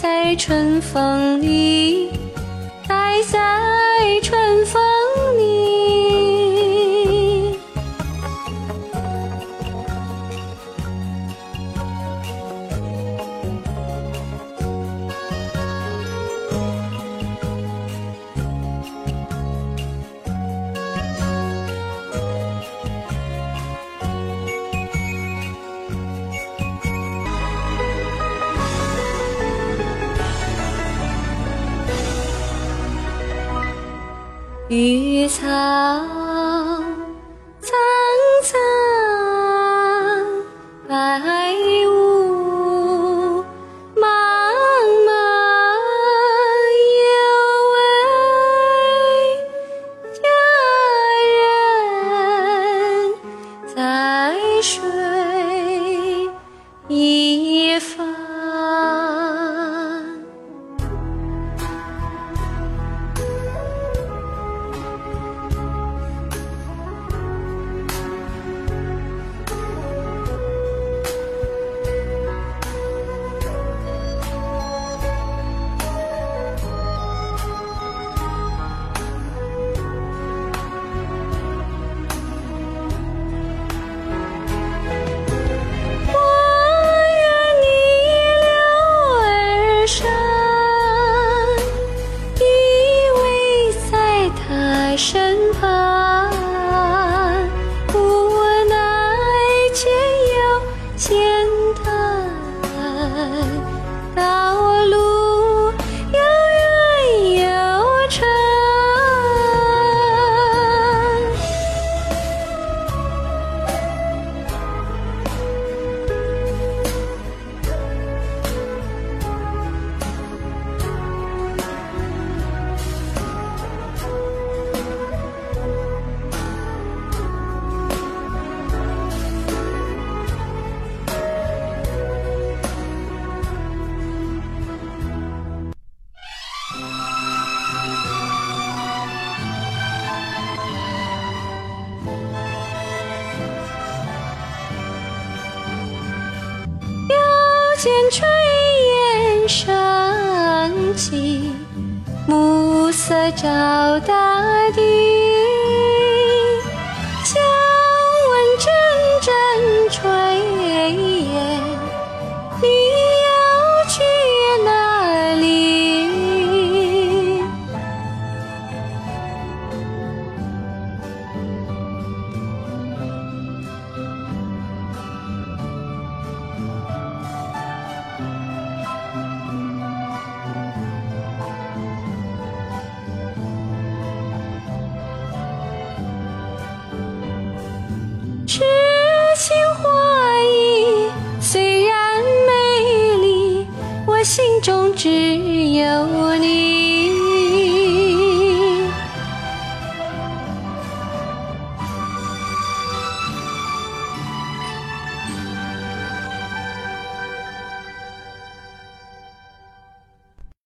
在春风里，爱在。绿草苍苍，白雾茫茫，有位佳人在水见炊烟升起，暮色照大地。